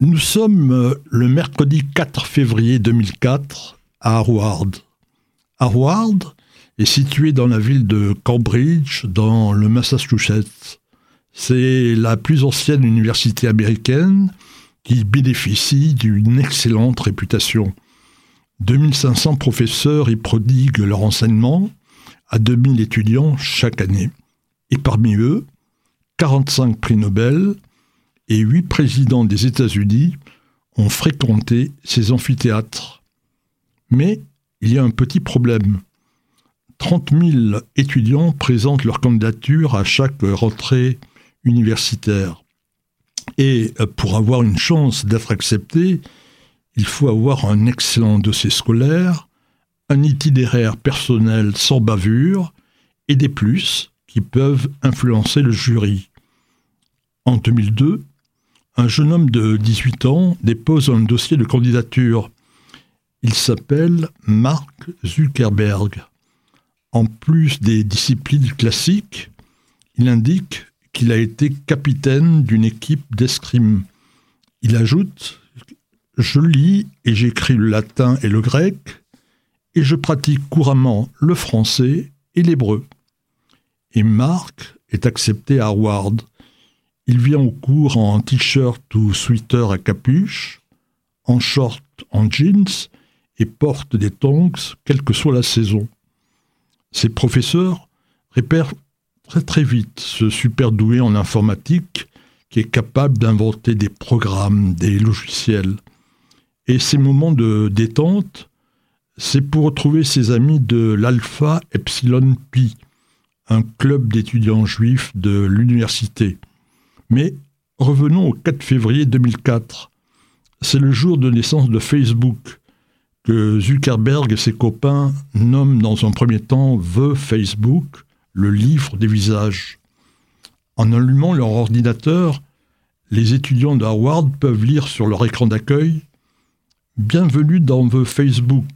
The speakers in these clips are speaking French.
Nous sommes euh, le mercredi 4 février 2004 à Harvard. Harvard est situé dans la ville de Cambridge, dans le Massachusetts. C'est la plus ancienne université américaine qui bénéficie d'une excellente réputation. 2500 professeurs y prodiguent leur enseignement à 2000 étudiants chaque année. Et parmi eux, 45 prix Nobel, et huit présidents des États-Unis ont fréquenté ces amphithéâtres. Mais il y a un petit problème. 30 000 étudiants présentent leur candidature à chaque rentrée universitaire. Et pour avoir une chance d'être accepté, il faut avoir un excellent dossier scolaire, un itinéraire personnel sans bavure et des plus qui peuvent influencer le jury. En 2002, un jeune homme de 18 ans dépose un dossier de candidature. Il s'appelle Mark Zuckerberg. En plus des disciplines classiques, il indique qu'il a été capitaine d'une équipe d'escrime. Il ajoute Je lis et j'écris le latin et le grec, et je pratique couramment le français et l'hébreu. Et Mark est accepté à Harvard. Il vient au cours en t-shirt ou sweater à capuche, en short, en jeans et porte des tongs, quelle que soit la saison. Ses professeurs repèrent très très vite ce super doué en informatique qui est capable d'inventer des programmes, des logiciels. Et ces moments de détente, c'est pour retrouver ses amis de l'Alpha Epsilon Pi, un club d'étudiants juifs de l'université. Mais revenons au 4 février 2004. C'est le jour de naissance de Facebook, que Zuckerberg et ses copains nomment dans un premier temps The Facebook, le livre des visages. En allumant leur ordinateur, les étudiants d'Harvard peuvent lire sur leur écran d'accueil Bienvenue dans The Facebook,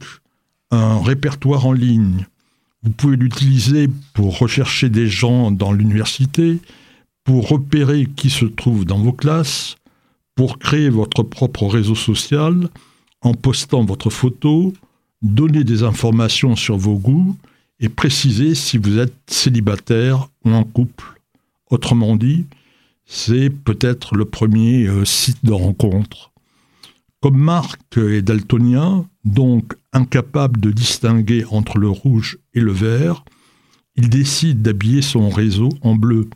un répertoire en ligne. Vous pouvez l'utiliser pour rechercher des gens dans l'université, pour repérer qui se trouve dans vos classes, pour créer votre propre réseau social en postant votre photo, donner des informations sur vos goûts et préciser si vous êtes célibataire ou en couple. Autrement dit, c'est peut-être le premier euh, site de rencontre. Comme Marc est daltonien, donc incapable de distinguer entre le rouge et le vert, il décide d'habiller son réseau en bleu.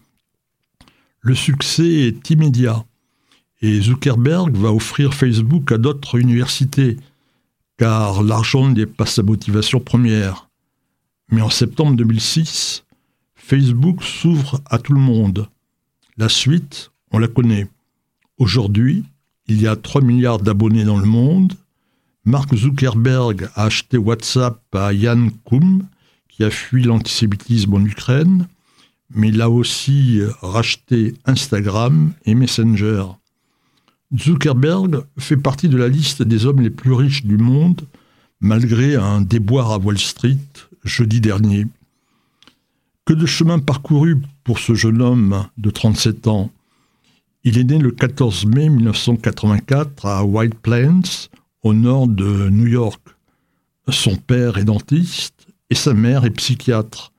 Le succès est immédiat et Zuckerberg va offrir Facebook à d'autres universités, car l'argent n'est pas sa motivation première. Mais en septembre 2006, Facebook s'ouvre à tout le monde. La suite, on la connaît. Aujourd'hui, il y a 3 milliards d'abonnés dans le monde. Mark Zuckerberg a acheté WhatsApp à Yann Koum, qui a fui l'antisémitisme en Ukraine mais il a aussi racheté Instagram et Messenger. Zuckerberg fait partie de la liste des hommes les plus riches du monde, malgré un déboire à Wall Street jeudi dernier. Que de chemin parcouru pour ce jeune homme de 37 ans. Il est né le 14 mai 1984 à White Plains, au nord de New York. Son père est dentiste et sa mère est psychiatre.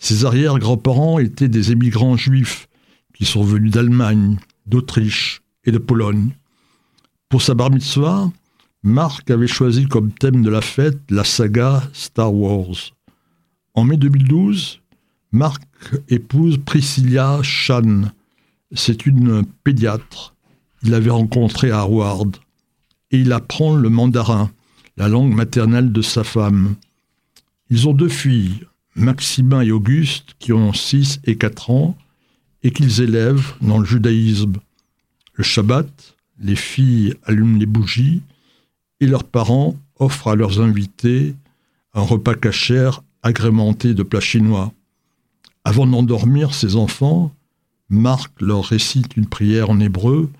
Ses arrière-grands-parents étaient des émigrants juifs qui sont venus d'Allemagne, d'Autriche et de Pologne. Pour sa bar mitzvah, Marc avait choisi comme thème de la fête la saga Star Wars. En mai 2012, Marc épouse Priscilla Chan. C'est une pédiatre. Il l'avait rencontrée à Harvard. Et il apprend le mandarin, la langue maternelle de sa femme. Ils ont deux filles, Maximin et Auguste, qui ont 6 et 4 ans, et qu'ils élèvent dans le judaïsme. Le Shabbat, les filles allument les bougies, et leurs parents offrent à leurs invités un repas cachère agrémenté de plats chinois. Avant d'endormir ses enfants, Marc leur récite une prière en hébreu,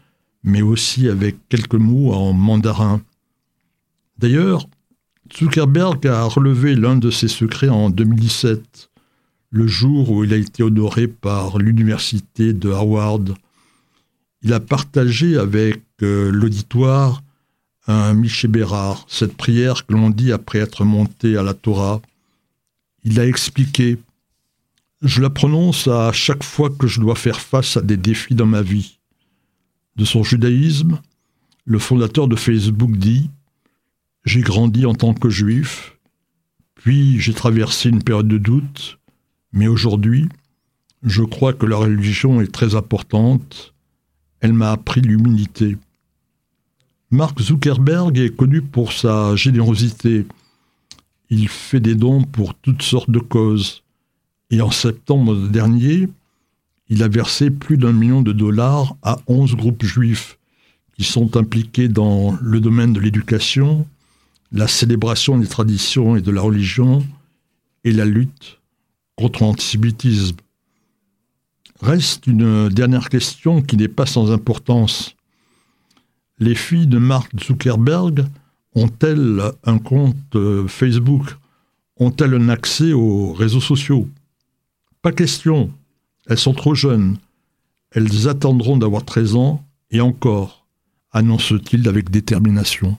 mais aussi avec quelques mots en mandarin. D'ailleurs, Zuckerberg a relevé l'un de ses secrets en 2017, le jour où il a été honoré par l'université de Harvard. il a partagé avec euh, l'auditoire un Miché Bérard, cette prière que l'on dit après être monté à la Torah. Il a expliqué Je la prononce à chaque fois que je dois faire face à des défis dans ma vie. De son judaïsme, le fondateur de Facebook dit J'ai grandi en tant que juif, puis j'ai traversé une période de doute, mais aujourd'hui, je crois que la religion est très importante. Elle m'a appris l'humilité. Mark Zuckerberg est connu pour sa générosité. Il fait des dons pour toutes sortes de causes. Et en septembre dernier, il a versé plus d'un million de dollars à 11 groupes juifs qui sont impliqués dans le domaine de l'éducation, la célébration des traditions et de la religion et la lutte contre l'antisémitisme. Reste une dernière question qui n'est pas sans importance. Les filles de Mark Zuckerberg ont-elles un compte euh, Facebook? Ont-elles un accès aux réseaux sociaux? Pas question. Elles sont trop jeunes. Elles attendront d'avoir 13 ans et encore, annonce-t-il avec détermination.